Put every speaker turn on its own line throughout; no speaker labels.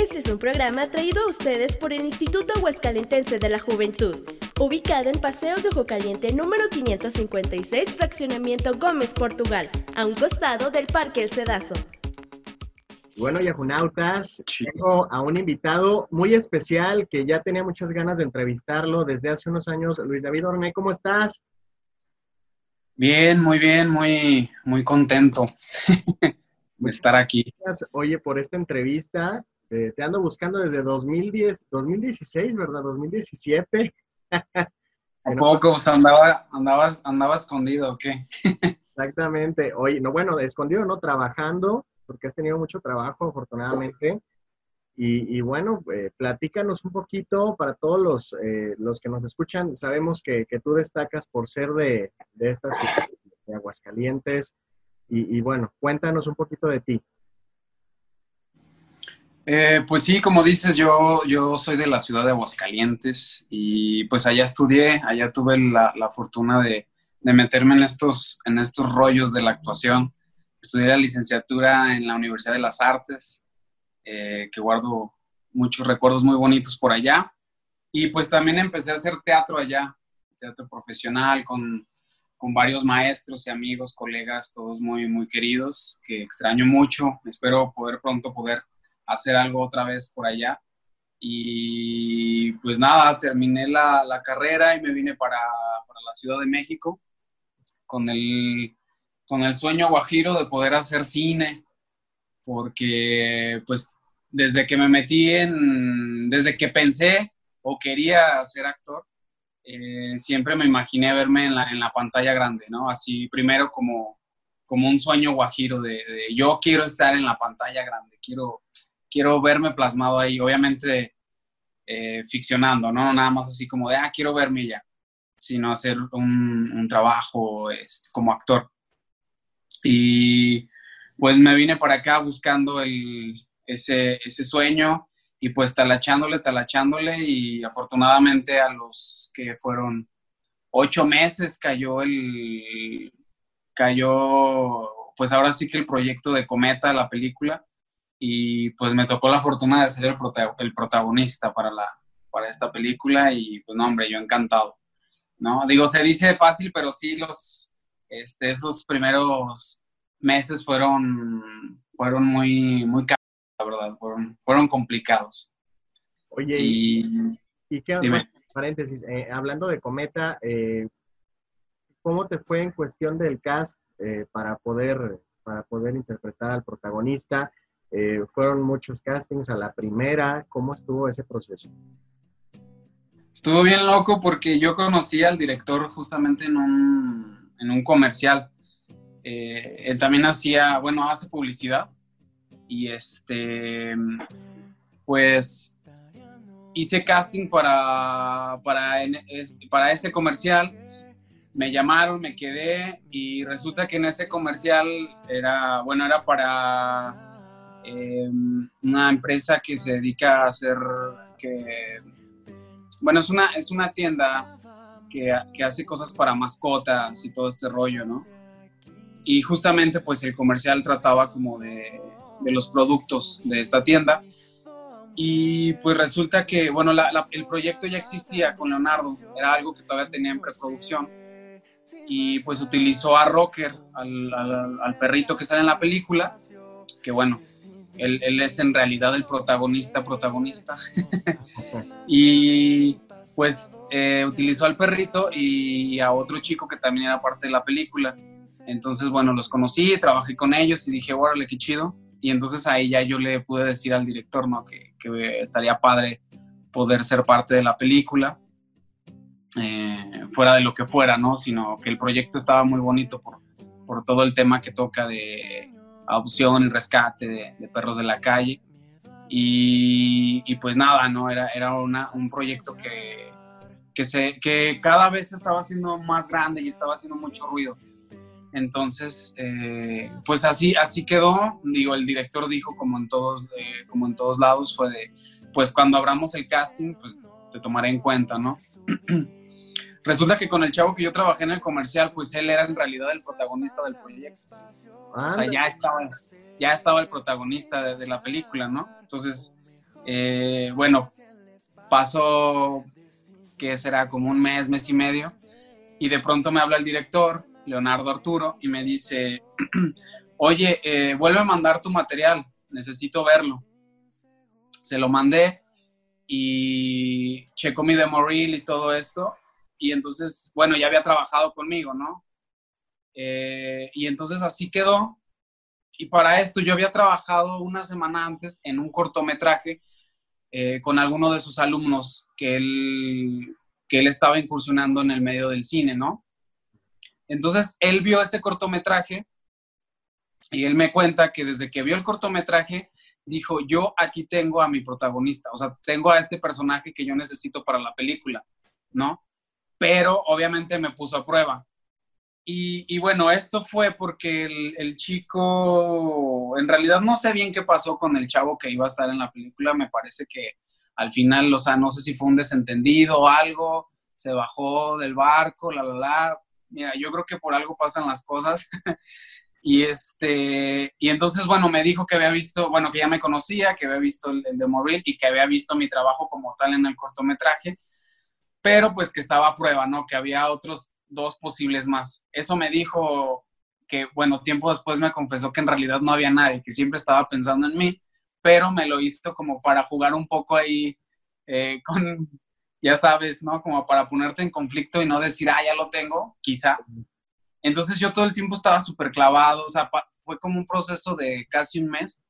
Este es un programa traído a ustedes por el Instituto Aguascalentense de la Juventud, ubicado en Paseos de Ojo Caliente número 556, Fraccionamiento Gómez, Portugal, a un costado del Parque El Cedazo.
Bueno, Yajunautas, tengo a un invitado muy especial que ya tenía muchas ganas de entrevistarlo desde hace unos años. Luis David Orne, ¿cómo estás?
Bien, muy bien, muy, muy contento de estar aquí.
Oye, por esta entrevista, eh, te ando buscando desde 2010, 2016, ¿verdad? 2017.
¿A poco? andaba, andabas, andaba escondido o qué?
Exactamente. Oye, no, bueno, escondido no, trabajando, porque has tenido mucho trabajo, afortunadamente. Y, bueno, eh, platícanos un poquito para todos los, eh, los que nos escuchan. Sabemos que, tú destacas por ser de, de esta ciudad, de Aguascalientes. Y, bueno, cuéntanos un poquito de ti.
Eh, pues sí, como dices, yo, yo soy de la ciudad de Aguascalientes y pues allá estudié, allá tuve la, fortuna de, de, meterme en estos, en estos rollos de la actuación. Estudié la licenciatura en la Universidad de las Artes eh, que guardo muchos recuerdos muy bonitos por allá. Y pues también empecé a hacer teatro allá, teatro profesional con, con varios maestros y amigos, colegas, todos muy, muy queridos, que extraño mucho. Espero poder pronto poder hacer algo otra vez por allá. Y pues nada, terminé la, la carrera y me vine para, para, la Ciudad de México con el, con el sueño guajiro de poder hacer cine, porque pues desde que me metí en, desde que pensé o quería ser actor, eh, siempre me imaginé verme en la, en la, pantalla grande, ¿no? Así primero como, como un sueño guajiro de, yo quiero estar en la pantalla grande, quiero, quiero verme plasmado ahí, obviamente eh, ficcionando, ¿no? Nada más así como de, ah, quiero verme ya, sino hacer un, un trabajo este, como actor. Y pues me vine para acá buscando el, ese, ese sueño y pues talachándole, talachándole y afortunadamente a los que fueron ocho meses cayó el, cayó pues ahora sí que el proyecto de Cometa, la película, y pues me tocó la fortuna de ser el, el protagonista para, la, para esta película y pues no, hombre, yo encantado, ¿no? Digo, se dice fácil, pero sí los, este, esos primeros meses fueron, fueron muy, muy caros, la verdad, fueron, fueron complicados.
Oye, y, y, qué, paréntesis, eh, hablando de Cometa, eh, ¿cómo te fue en cuestión del cast eh, para, poder, para poder interpretar al protagonista? Fueron muchos castings a la primera, ¿cómo estuvo ese proceso?
Estuvo bien loco porque yo conocí al director justamente en un, en un comercial. Eh, él también hacía, bueno, hace publicidad y este, pues hice casting para, para, para ese comercial, me llamaron, me quedé y resulta que en ese comercial era, bueno, era para em, una empresa que se dedica a hacer, que, bueno, es una, es una tienda que, que hace cosas para mascotas y todo este rollo, ¿no? y justamente pues el comercial trataba como de, de los productos de esta tienda y pues resulta que, bueno, el proyecto ya existía con Leonardo, era algo que todavía tenía en preproducción y pues utilizó a Rocker, al, al, perrito que sale en la película, que bueno, él, él es en realidad el protagonista, protagonista. y pues eh, utilizó al perrito y a otro chico que también era parte de la película. Entonces, bueno, los conocí, trabajé con ellos y dije, órale, qué chido. Y entonces ahí ya yo le pude decir al director, ¿no? Que, que estaría padre poder ser parte de la película, eh, fuera de lo que fuera, ¿no? Sino que el proyecto estaba muy bonito por, por todo el tema que toca de adopción y rescate de, perros de la calle. Y, y, pues nada, ¿no? Era, era una, un proyecto que, que, se, que cada vez estaba siendo más grande y estaba haciendo mucho ruido. Entonces, eh, pues así, así quedó. Digo, el director dijo, como en todos, eh, como en todos lados, fue de, pues cuando abramos el casting, pues te tomaré en cuenta, ¿no? Resulta que con el chavo que yo trabajé en el comercial, pues él era en realidad el protagonista del proyecto. o sea, ya estaba, ya estaba el protagonista de, la película, ¿no? Entonces, Eh, bueno, pasó que será como un mes, mes y medio, y de pronto me habla el director, Leonardo Arturo, y me dice, oye, eh, vuelve a mandar tu material, necesito verlo. Se lo mandé y checo mi demo reel y todo esto, y entonces, bueno, ya había trabajado conmigo, ¿no? Eh, y entonces así quedó. Y para esto yo había trabajado una semana antes en un cortometraje eh, con alguno de sus alumnos que él, que él estaba incursionando en el medio del cine, ¿no? Entonces él vio ese cortometraje y él me cuenta que desde que vio el cortometraje dijo, yo aquí tengo a mi protagonista, o sea, tengo a este personaje que yo necesito para la película, ¿no? Pero obviamente me puso a prueba. Y, bueno, esto fue porque el, chico, en realidad no sé bien qué pasó con el chavo que iba a estar en la película, me parece que al final, o sea, no sé si fue un desentendido o algo, se bajó del barco, la, la, la. Mira, yo creo que por algo pasan las cosas. y este, y entonces, bueno, me dijo que había visto, bueno, que ya me conocía, que había visto el, el de Morril y que había visto mi trabajo como tal en el cortometraje, pero pues que estaba a prueba, ¿no? Que había otros dos posibles más. Eso me dijo que, bueno, tiempo después me confesó que en realidad no había nadie, que siempre estaba pensando en mí, pero me lo hizo como para jugar un poco ahí eh, con, ya sabes, ¿no? Como para ponerte en conflicto y no decir, ah, ya lo tengo, quizá. Entonces yo todo el tiempo estaba súper clavado, o sea, fue como un proceso de casi un mes,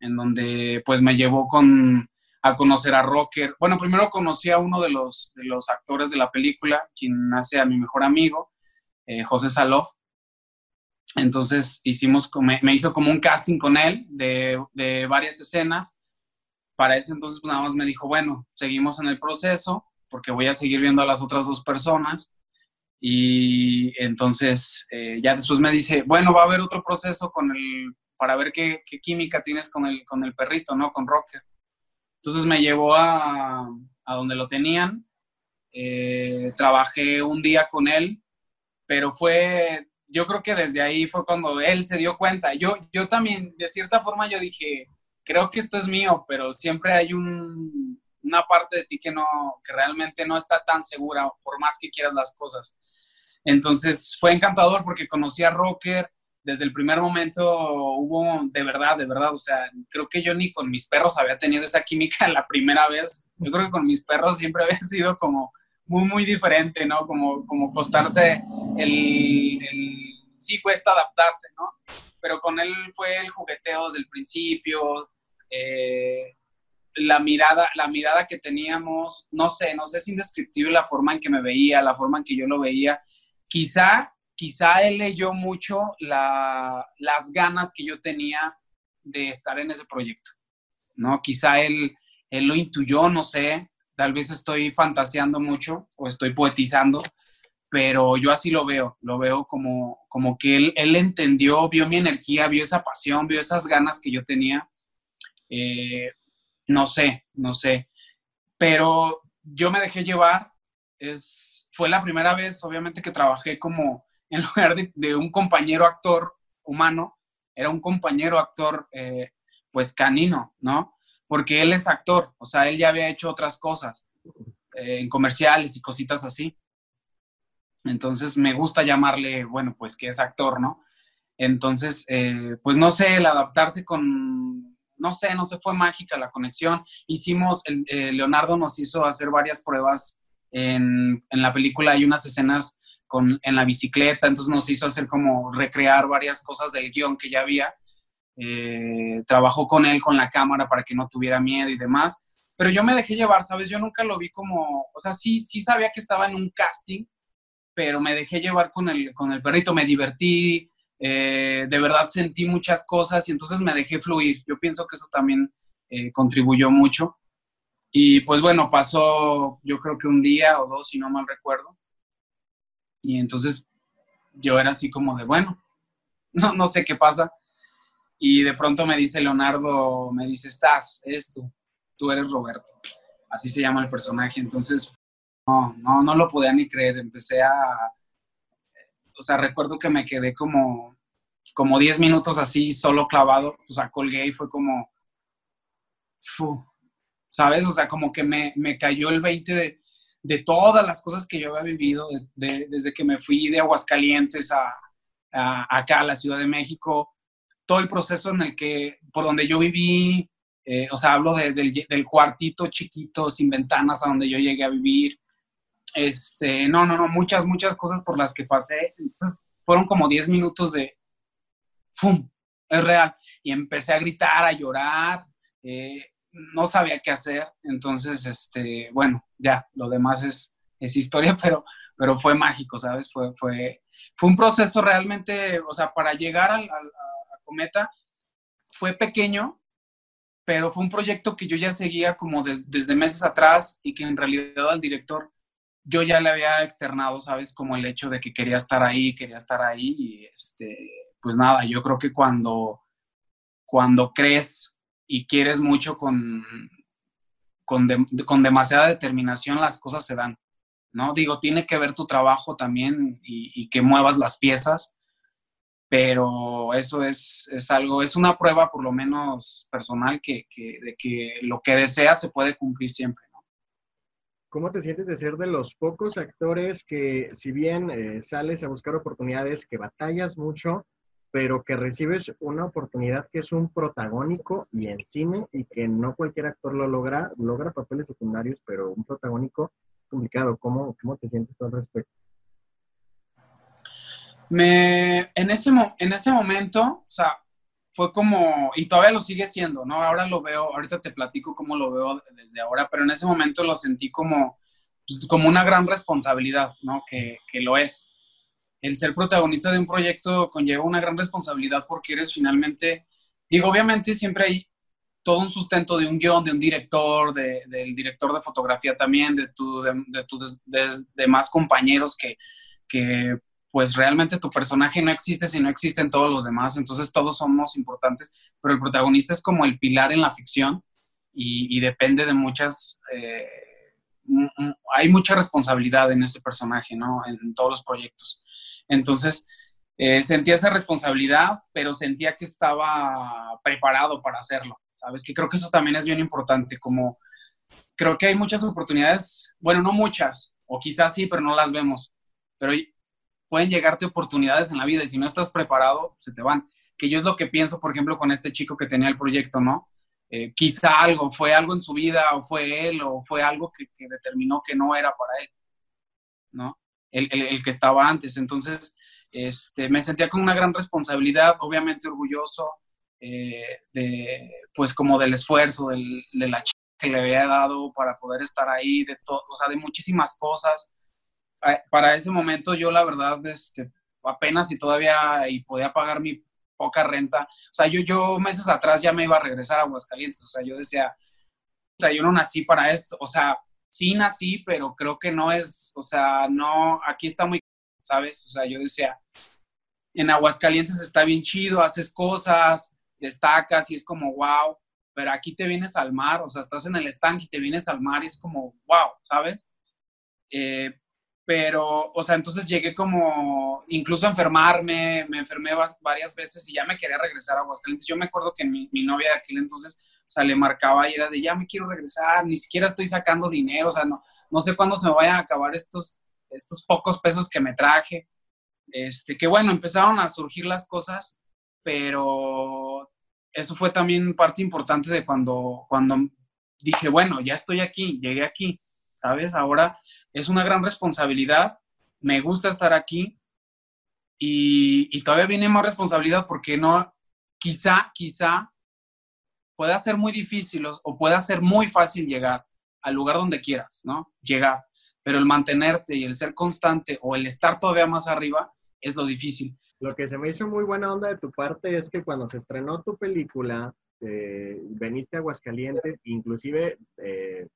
en donde pues me llevó con, a conocer a Rocker. Bueno, primero conocí a uno de los, de los actores de la película, quien hace a mi mejor amigo, eh, José Salof. Entonces hicimos, me, hizo como un casting con él de, de, varias escenas. Para ese entonces pues, nada más me dijo, bueno, seguimos en el proceso porque voy a seguir viendo a las otras dos personas. Y entonces eh, ya después me dice, bueno, va a haber otro proceso con el, para ver qué, qué química tienes con el, con el perrito, ¿no? Con Rocker. Entonces me llevó a, a donde lo tenían. Eh, trabajé un día con él, pero fue, yo creo que desde ahí fue cuando él se dio cuenta. Yo, yo también, de cierta forma, yo dije, creo que esto es mío, pero siempre hay un, una parte de ti que, no, que realmente no está tan segura, por más que quieras las cosas. Entonces fue encantador porque conocí a Rocker, desde el primer momento hubo, de verdad, de verdad, o sea, creo que yo ni con mis perros había tenido esa química la primera vez. Yo creo que con mis perros siempre había sido como muy, muy diferente, ¿no? Como, como costarse el, Sí, cuesta adaptarse, ¿no? Pero con él fue el jugueteo desde el principio, eh, la mirada, la mirada que teníamos, no sé, no sé, es indescriptible la forma en que me veía, la forma en que yo lo veía. Quizá quizá él leyó mucho las ganas que yo tenía de estar en ese proyecto, ¿no? Quizá él, lo intuyó, no sé, tal vez estoy fantaseando mucho o estoy poetizando, pero yo así lo veo, lo veo como, como que él, él entendió, vio mi energía, vio esa pasión, vio esas ganas que yo tenía. Eh, no sé, no sé, pero yo me dejé llevar, es, fue la primera vez, obviamente, que trabajé como en lugar de, un compañero actor humano, era un compañero actor, eh, pues canino, ¿no? Porque él es actor, o sea, él ya había hecho otras cosas eh, en comerciales y cositas así. Entonces me gusta llamarle, bueno, pues que es actor, ¿no? Entonces, eh, pues no sé, el adaptarse con, no sé, no se fue mágica la conexión. Hicimos, Leonardo nos hizo hacer varias pruebas en, en la película, hay unas escenas en la bicicleta, entonces nos hizo hacer como recrear varias cosas del guion que ya había. Eh, trabajó con él con la cámara para que no tuviera miedo y demás, pero yo me dejé llevar, ¿sabes? Yo nunca lo vi como, o sea, sí, sí sabía que estaba en un casting, pero me dejé llevar con el, con el perrito, me divertí, eh, de verdad sentí muchas cosas y entonces me dejé fluir. Yo pienso que eso también eh, contribuyó mucho. Y pues bueno, pasó yo creo que un día o dos, si no mal recuerdo, y entonces yo era así como de, bueno, no, no sé qué pasa. Y de pronto me dice Leonardo, me dice, estás, eres tú, tú eres Roberto. Así se llama el personaje. Entonces, no, no, no lo podía ni creer. Empecé a, o sea, recuerdo que me quedé como, como 10 minutos así, solo clavado, o sea, colgué y fue como, ¿sabes? O sea, como que me, me cayó el 20 de, de, todas las cosas que yo había vivido desde que me fui de Aguascalientes a, acá a la Ciudad de México, todo el proceso en el que, por donde yo viví, eh, o sea, hablo del, del, cuartito chiquito sin ventanas a donde yo llegué a vivir. Este, no, no, no, muchas, muchas cosas por las que pasé. Entonces, fueron como 10 minutos de, ¡fum! Es real. Y empecé a gritar, a llorar. Eh, no sabía qué hacer. Entonces, este, bueno, ya, lo demás es, es historia, pero, pero fue mágico, ¿sabes? Fue, fue, fue un proceso realmente, o sea, para llegar al, a Cometa fue pequeño, pero fue un proyecto que yo ya seguía como desde meses atrás y que en realidad al director yo ya le había externado, ¿sabes? Como el hecho de que quería estar ahí, quería estar ahí y este, pues nada, yo creo que cuando, cuando crees y quieres mucho con, con, con demasiada determinación, las cosas se dan, ¿no? Digo, tiene que ver tu trabajo también y, que muevas las piezas, pero eso es, es, algo, es una prueba por lo menos personal que, que, de que lo que deseas se puede cumplir siempre.
¿Cómo te sientes de ser de los pocos actores que, si bien eh, sales a buscar oportunidades, que batallas mucho, pero que recibes una oportunidad que es un protagónico y en cine y que no cualquier actor lo logra, logra papeles secundarios, pero un protagónico complicado. ¿Cómo, cómo te sientes al respecto?
Me, en, ese, en ese momento, o sea, fue como, y todavía lo sigue siendo, ¿no? Ahora lo veo, ahorita te platico cómo lo veo desde ahora, pero en ese momento lo sentí como, pues, como una gran responsabilidad, ¿no? Que, que lo es. El ser protagonista de un proyecto conlleva una gran responsabilidad porque eres finalmente, digo, obviamente siempre hay todo un sustento de un guion, de un director, de, del director de fotografía también, de, tu, de, de tus demás compañeros que, que pues realmente tu personaje no existe si no existen todos los demás, entonces todos somos importantes, pero el protagonista es como el pilar en la ficción y, depende de muchas, eh, hay mucha responsabilidad en ese personaje, ¿no? En, todos los proyectos. Entonces, eh, sentía esa responsabilidad, pero sentía que estaba preparado para hacerlo, ¿sabes? Que creo que eso también es bien importante, como creo que hay muchas oportunidades, bueno, no muchas, o quizás sí, pero no las vemos, pero pueden llegarte oportunidades en la vida y si no estás preparado, se te van. Que yo es lo que pienso, por ejemplo, con este chico que tenía el proyecto, ¿no? Eh, quizá algo, fue algo en su vida, o fue él, o fue algo que, determinó que no era para él, ¿no? El, el, que estaba antes. Entonces, este, me sentía con una gran responsabilidad, obviamente orgulloso eh, de, pues como del esfuerzo, del, de la chica que le había dado para poder estar ahí, de todo, o sea, de muchísimas cosas para ese momento yo la verdad, este, apenas y todavía y podía pagar mi poca renta. O sea, yo, yo meses atrás ya me iba a regresar a Aguascalientes. O sea, yo decía, o sea, yo no nací para esto. O sea, sí nací, pero creo que no es, o sea, no, aquí está muy, ¿sabes? O sea, yo decía, en Aguascalientes está bien chido, haces cosas, destacas y es como, wow, pero aquí te vienes al mar, o sea, estás en el estanque y te vienes al mar y es como, wow, ¿sabes? Eh, pero, o sea, entonces llegué como, incluso a enfermarme, me enfermé varias veces y ya me quería regresar a Aguascalientes. Yo me acuerdo que mi, mi novia de aquel entonces, o sea, le marcaba y era de, ya me quiero regresar, ni siquiera estoy sacando dinero, o sea, no, no sé cuándo se me vayan a acabar estos, estos pocos pesos que me traje. Este, que bueno, empezaron a surgir las cosas, pero eso fue también parte importante de cuando, cuando dije, bueno, ya estoy aquí, llegué aquí ¿sabes? Ahora es una gran responsabilidad, me gusta estar aquí y, todavía viene más responsabilidad porque no, quizá, quizá pueda ser muy difícil o pueda ser muy fácil llegar al lugar donde quieras, ¿no? Llegar, pero el mantenerte y el ser constante o el estar todavía más arriba es lo difícil.
Lo que se me hizo muy buena onda de tu parte es que cuando se estrenó tu película, eh, veniste a Aguascalientes, inclusive eh,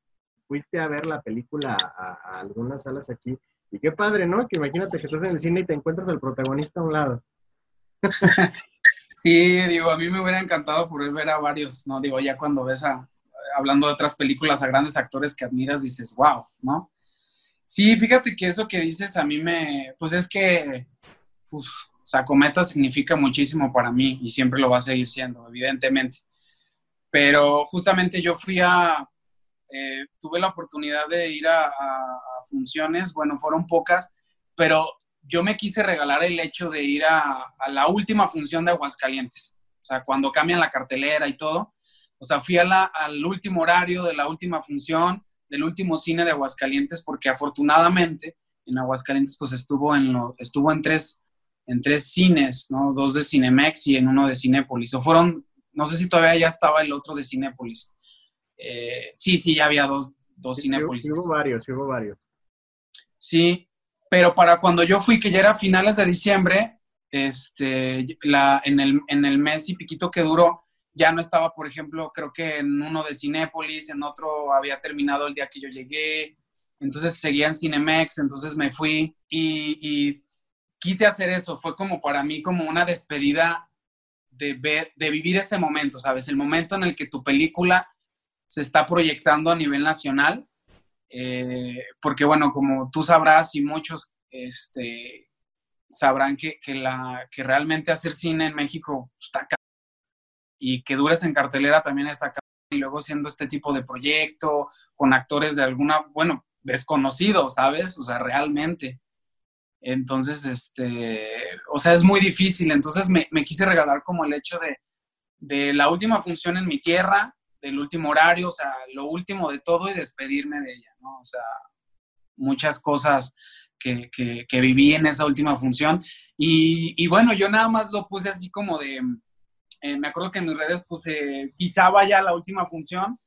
fuiste a ver la película a, algunas salas aquí. Y qué padre, ¿no? Que imagínate que estás en el cine y te encuentras al protagonista a un lado.
sí, digo, a mí me hubiera encantado poder ver a varios, ¿no? Digo, ya cuando ves a, hablando de otras películas, a grandes actores que admiras, dices, wow, ¿no? Sí, fíjate que eso que dices a mí me, pues es que, pues, o sea, Cometa significa muchísimo para mí y siempre lo va a seguir siendo, evidentemente. Pero justamente yo fui a, eh, tuve la oportunidad de ir a, funciones, bueno, fueron pocas, pero yo me quise regalar el hecho de ir a, la última función de Aguascalientes, o sea, cuando cambian la cartelera y todo, o sea, fui al último horario de la última función, del último cine de Aguascalientes, porque afortunadamente en Aguascalientes pues estuvo en, lo, estuvo en tres en tres cines, ¿no? Dos de Cinemex y en uno de Cinépolis. O fueron, no sé si todavía ya estaba el otro de Cinépolis. Eh, sí, sí, ya había dos, dos sí, Cinépolis.
Sí, hubo varios, sí hubo varios.
Sí, pero para cuando yo fui, que ya era finales de diciembre, este, la, en, el, en el mes y piquito que duró, ya no estaba, por ejemplo, creo que en uno de Cinépolis, en otro había terminado el día que yo llegué, entonces seguía en Cinemex, entonces me fui y, y quise hacer eso, fue como para mí como una despedida de, ver, de vivir ese momento, ¿sabes? El momento en el que tu película se está proyectando a nivel nacional, eh, porque bueno, como tú sabrás y muchos este, sabrán que, la, que realmente hacer cine en México está acá y que dures en cartelera también está acá y luego siendo este tipo de proyecto con actores de alguna, bueno, desconocidos, ¿sabes? O sea, realmente. Entonces, este, o sea, es muy difícil. Entonces me, quise regalar como el hecho de, de, la última función en mi tierra, del último horario, o sea, lo último de todo y despedirme de ella, ¿no? O sea, muchas cosas que, que, viví en esa última función. Y, y, bueno, yo nada más lo puse así como de, eh, me acuerdo que en mis redes puse, quizá vaya la última función.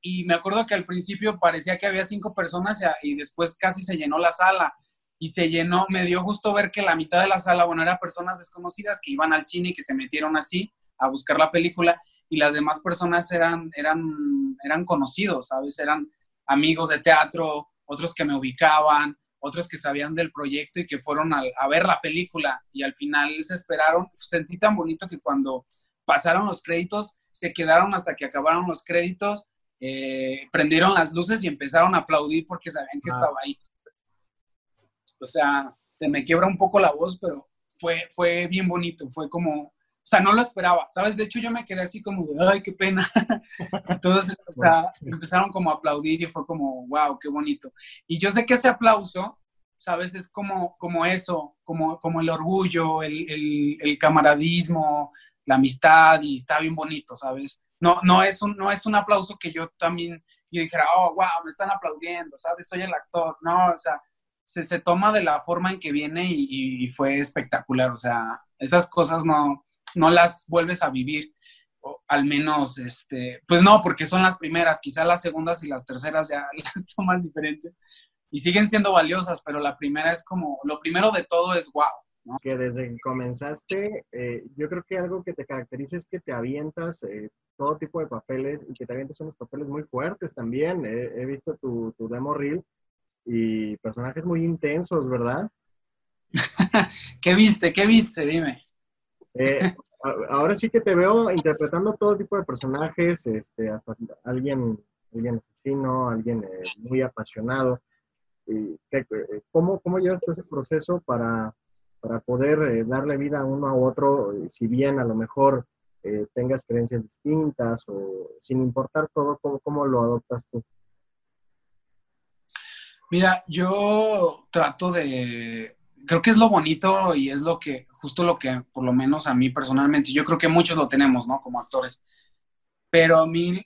Y me acuerdo que al principio parecía que había cinco personas y después casi se llenó la sala y se llenó, me dio gusto ver que la mitad de la sala, bueno, eran personas desconocidas que iban al cine y que se metieron así a buscar la película y las demás personas eran, eran, eran conocidos, ¿sabes? Eran amigos de teatro, otros que me ubicaban, otros que sabían del proyecto y que fueron a, ver la película y al final se esperaron. Sentí tan bonito que cuando pasaron los créditos, se quedaron hasta que acabaron los créditos, eh, prendieron las luces y empezaron a aplaudir porque sabían que estaba ahí o sea, se me quiebra un poco la voz, pero fue, fue bien bonito, fue como, sea, no lo esperaba, ¿sabes? De hecho, yo me quedé así como de, ay, qué pena. Entonces, o sea, empezaron como a aplaudir y fue como, wow, qué bonito. Y yo sé que ese aplauso, ¿sabes? Es como, como eso, como, como el orgullo, el, el, el camaradismo, la amistad y está bien bonito, ¿sabes? No, no, es un, no es un aplauso que yo también, yo dijera, oh, wow, me están aplaudiendo, ¿sabes? Soy el actor. No, o sea, se, se toma de la forma en que viene y, fue espectacular. O sea, esas cosas no, no las vuelves a vivir. O al menos, este, pues no, porque son las primeras, quizá las segundas y las terceras ya las tomas diferentes y siguen siendo valiosas, pero la primera es como, lo primero de todo es wow. ¿no?
Que desde que comenzaste, eh, yo creo que algo que te caracteriza es que te avientas eh, todo tipo de papeles y que te avientas unos papeles muy fuertes también. he visto tu, tu demo reel y personajes muy intensos, ¿verdad?
¿Qué viste? ¿Qué viste? Dime.
Eh, ahora sí que te veo interpretando todo tipo de personajes, este, hasta alguien, alguien asesino, alguien eh, muy apasionado. Y, eh, ¿cómo, ¿Cómo llevas todo ese proceso para, para poder darle vida a uno a otro, si bien a lo mejor tengas creencias distintas o sin importar todo, ¿cómo, cómo lo adoptas tú?
Mira, yo trato de, creo que es lo bonito y es lo que, justo lo que, por lo menos a mí personalmente, yo creo que muchos lo tenemos, ¿no? Como actores. Pero a mí,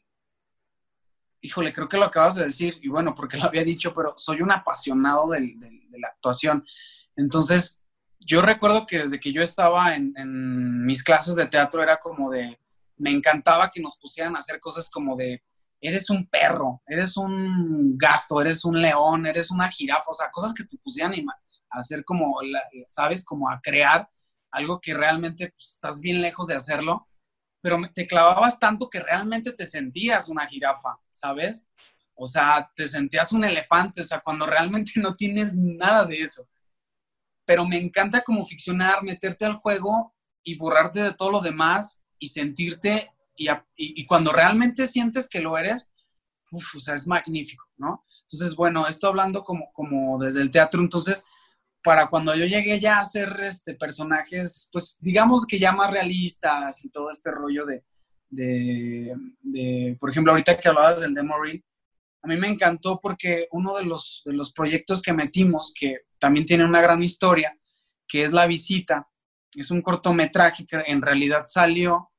híjole, creo que lo acabas de decir, y bueno, porque lo había dicho, pero soy un apasionado de la actuación. Entonces, yo recuerdo que desde que yo estaba en, en mis clases de teatro era como de, me encantaba que nos pusieran a hacer cosas como de eres un perro, eres un gato, eres un león, eres una jirafa, o sea, cosas que te pusieran hacer como, ¿sabes? Como a crear algo que realmente pues, estás bien lejos de hacerlo, pero te clavabas tanto que realmente te sentías una jirafa, ¿sabes? O sea, te sentías un elefante, o sea, cuando realmente no tienes nada de eso. Pero me encanta como ficcionar, meterte al juego y borrarte de todo lo demás y sentirte y, cuando realmente sientes que lo eres, uf, o sea, es magnífico, ¿no? Entonces, bueno, esto hablando como, como desde el teatro, entonces, para cuando yo llegué ya a hacer este, personajes, pues digamos que ya más realistas y todo este rollo de, de, de por ejemplo, ahorita que hablabas del demo a mí me encantó porque uno de los, de los proyectos que metimos, que también tiene una gran historia, que es La Visita, es un cortometraje que en realidad salió,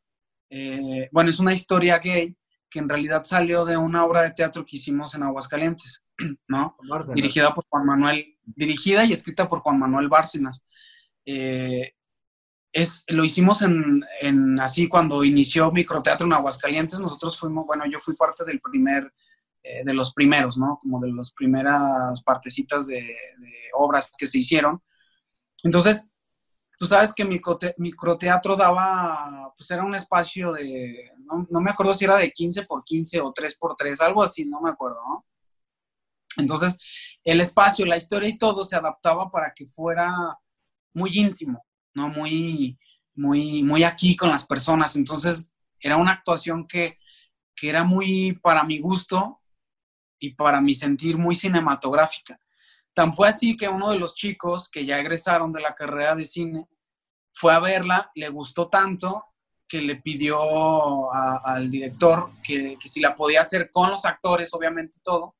eh, bueno, es una historia gay que en realidad salió de una obra de teatro que hicimos en Aguascalientes, ¿no? Dirigida por Juan Manuel, dirigida y escrita por Juan Manuel Bárcenas. Eh, es, lo hicimos en, así cuando inició Microteatro en Aguascalientes, nosotros fuimos, bueno, yo fui parte del primer, eh, de los primeros, ¿no? Como de las primeras partecitas de, de, obras que se hicieron. Entonces, tú sabes que microteatro daba, pues era un espacio de, no, no, me acuerdo si era de 15 por 15 o 3 por 3, algo así, no me acuerdo, ¿no? Entonces, el espacio, la historia y todo se adaptaba para que fuera muy íntimo, ¿no? Muy, muy, muy aquí con las personas. Entonces, era una actuación que, que era muy, para mi gusto y para mi sentir, muy cinematográfica. Tan fue así que uno de los chicos que ya egresaron de la carrera de cine fue a verla, le gustó tanto que le pidió al director que, que, si la podía hacer con los actores, obviamente todo,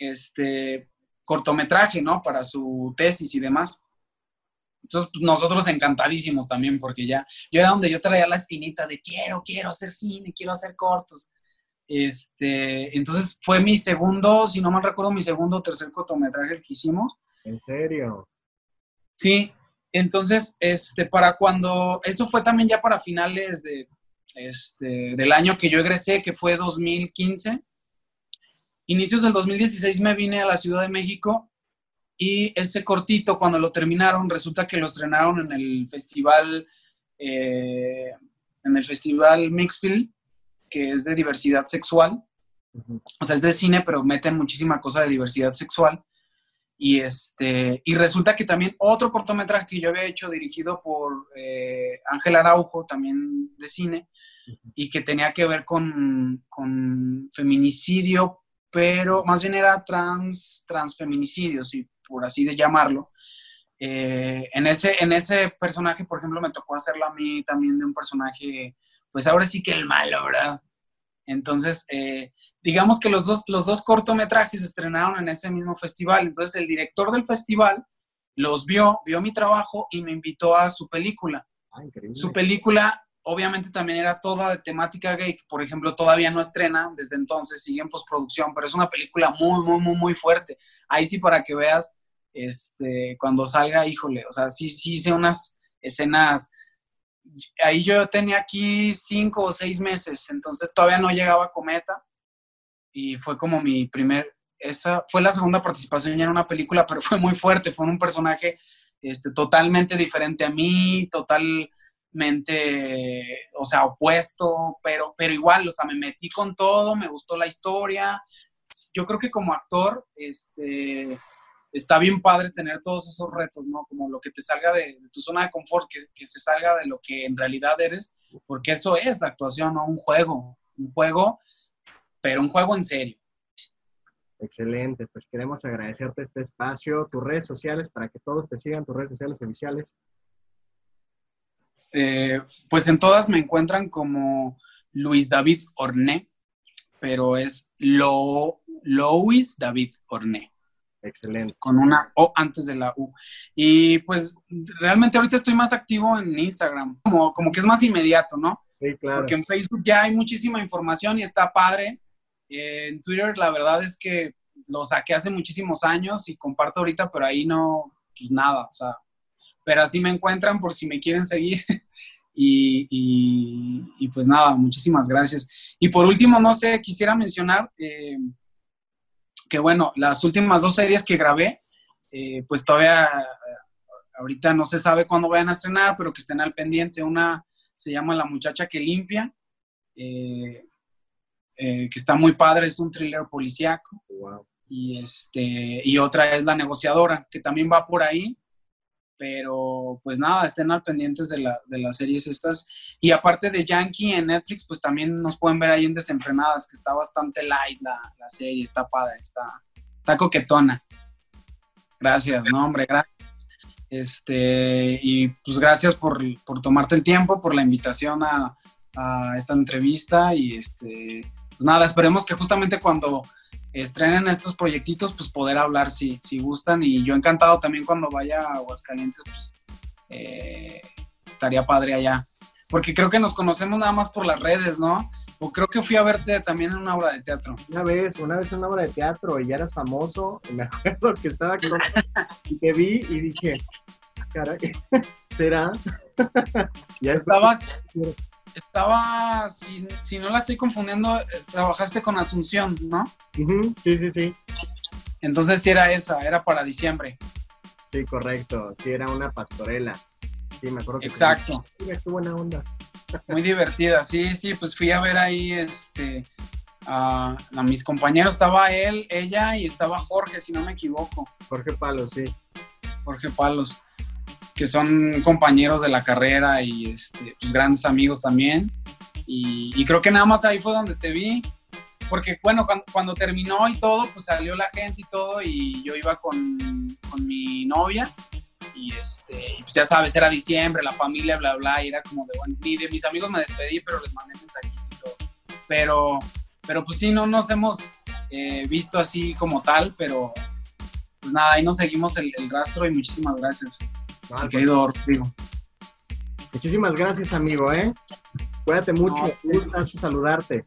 este cortometraje, ¿no? Para su tesis y demás. Entonces, pues, nosotros encantadísimos también, porque ya, yo era donde yo traía la espinita de quiero, quiero hacer cine, quiero hacer cortos. Este, entonces fue mi segundo, si no mal recuerdo, mi segundo o tercer cortometraje el que hicimos.
¿En serio?
Sí, entonces, este, para cuando, eso fue también ya para finales de, este, del año que yo egresé, que fue 2015. Inicios del 2016 me vine a la Ciudad de México y ese cortito, cuando lo terminaron, resulta que lo estrenaron en el festival, eh, en el festival Mixfield que es de diversidad sexual. O sea, es de cine, pero meten muchísima cosa de diversidad sexual. Y, este, y resulta que también otro cortometraje que yo había hecho dirigido por eh, Ángel Araujo, también de cine, y que tenía que ver con, con, feminicidio, pero más bien era trans, transfeminicidio, si por así de llamarlo. Eh, en, ese, en ese personaje, por ejemplo, me tocó hacerlo a mí también de un personaje pues ahora sí que el malo, ¿verdad? Entonces, eh, digamos que los dos, los dos cortometrajes se estrenaron en ese mismo festival. Entonces, el director del festival los vio, vio mi trabajo y me invitó a su película. Ah, su película, obviamente, también era toda de temática gay, que por ejemplo todavía no estrena desde entonces, sigue en postproducción, pero es una película muy, muy, muy, muy fuerte. Ahí sí, para que veas, este, cuando salga, híjole, o sea, sí, sí hice unas escenas ahí yo tenía aquí cinco o seis meses, entonces todavía no llegaba Cometa y fue como mi primer, esa fue la segunda participación ya en una película, pero fue muy fuerte, fue un personaje este, totalmente diferente a mí, totalmente, o sea, opuesto, pero, pero igual, o sea, me metí con todo, me gustó la historia. Yo creo que como actor, este, está bien padre tener todos esos retos, ¿no? Como lo que te salga de, tu zona de confort, que, que, se salga de lo que en realidad eres, porque eso es la actuación, ¿no? Un juego, un juego, pero un juego en serio.
Excelente, pues queremos agradecerte este espacio, tus redes sociales, para que todos te sigan, tus redes sociales oficiales.
Eh, pues en todas me encuentran como Luis David Orné, pero es Lo, Luis David Orné.
Excelente.
Con una O antes de la U. Y pues realmente ahorita estoy más activo en Instagram, como, como que es más inmediato, ¿no?
Sí, claro.
Porque en Facebook ya hay muchísima información y está padre. en Twitter la verdad es que lo saqué hace muchísimos años y comparto ahorita, pero ahí no, pues nada, o sea, pero así me encuentran por si me quieren seguir. y, y, pues nada, muchísimas gracias. Y por último, no sé, quisiera mencionar, eh, que bueno, las últimas dos series que grabé, eh, pues todavía ahorita no se sabe cuándo vayan a estrenar, pero que estén al pendiente. Una se llama La muchacha que limpia, eh, eh, que está muy padre, es un thriller policíaco. Y, este, y otra es La negociadora, que también va por ahí pero pues nada, estén al pendientes de, la, de, las series estas. Y aparte de Yankee en Netflix, pues también nos pueden ver ahí en Desenfrenadas, que está bastante light la, la serie, está padre, está, está coquetona. Gracias, no, hombre, gracias. Este, y pues gracias por, por tomarte el tiempo, por la invitación a, a esta entrevista y este pues nada, esperemos que justamente cuando estrenen estos proyectitos, pues poder hablar si, si gustan. Y yo encantado también cuando vaya a Aguascalientes, pues eh, estaría padre allá. Porque creo que nos conocemos nada más por las redes, ¿no? O creo que fui a verte también en una obra de teatro.
Una vez, una vez en una obra de teatro y ya eras famoso. Y me acuerdo que estaba con... y te vi y dije, caray, ¿será?
ya estabas, estaba, si, si, no la estoy confundiendo, eh, trabajaste con Asunción, ¿no?
Sí, sí, sí.
Entonces sí era esa, era para diciembre.
Sí, correcto. Sí, era una pastorela. Sí, me acuerdo que
Exacto.
Sí, qué buena onda.
Muy divertida, sí, sí, pues fui a ver ahí este a, a, mis compañeros, estaba él, ella y estaba Jorge, si no me equivoco.
Jorge Palos, sí.
Jorge Palos que son compañeros de la carrera y este, pues, grandes amigos también. Y, creo que nada más ahí fue donde te vi, porque bueno, cuando, terminó y todo, pues salió la gente y todo, y yo iba con, con mi novia, y este, pues ya sabes, era diciembre, la familia, bla, bla, y era como de, bueno, ni de mis amigos me despedí, pero les mandé mensajitos y todo. Pero, pero pues sí, no nos hemos eh, visto así como tal, pero pues nada, ahí nos seguimos el, el rastro y muchísimas gracias querido Rodrigo.
Muchísimas gracias, amigo, ¿eh? Cuídate mucho, un gusto saludarte.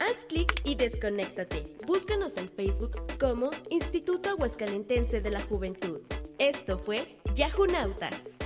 Haz clic y desconéctate. Búscanos en Facebook como Instituto Aguascalentense de la Juventud. Esto fue Yahunautas.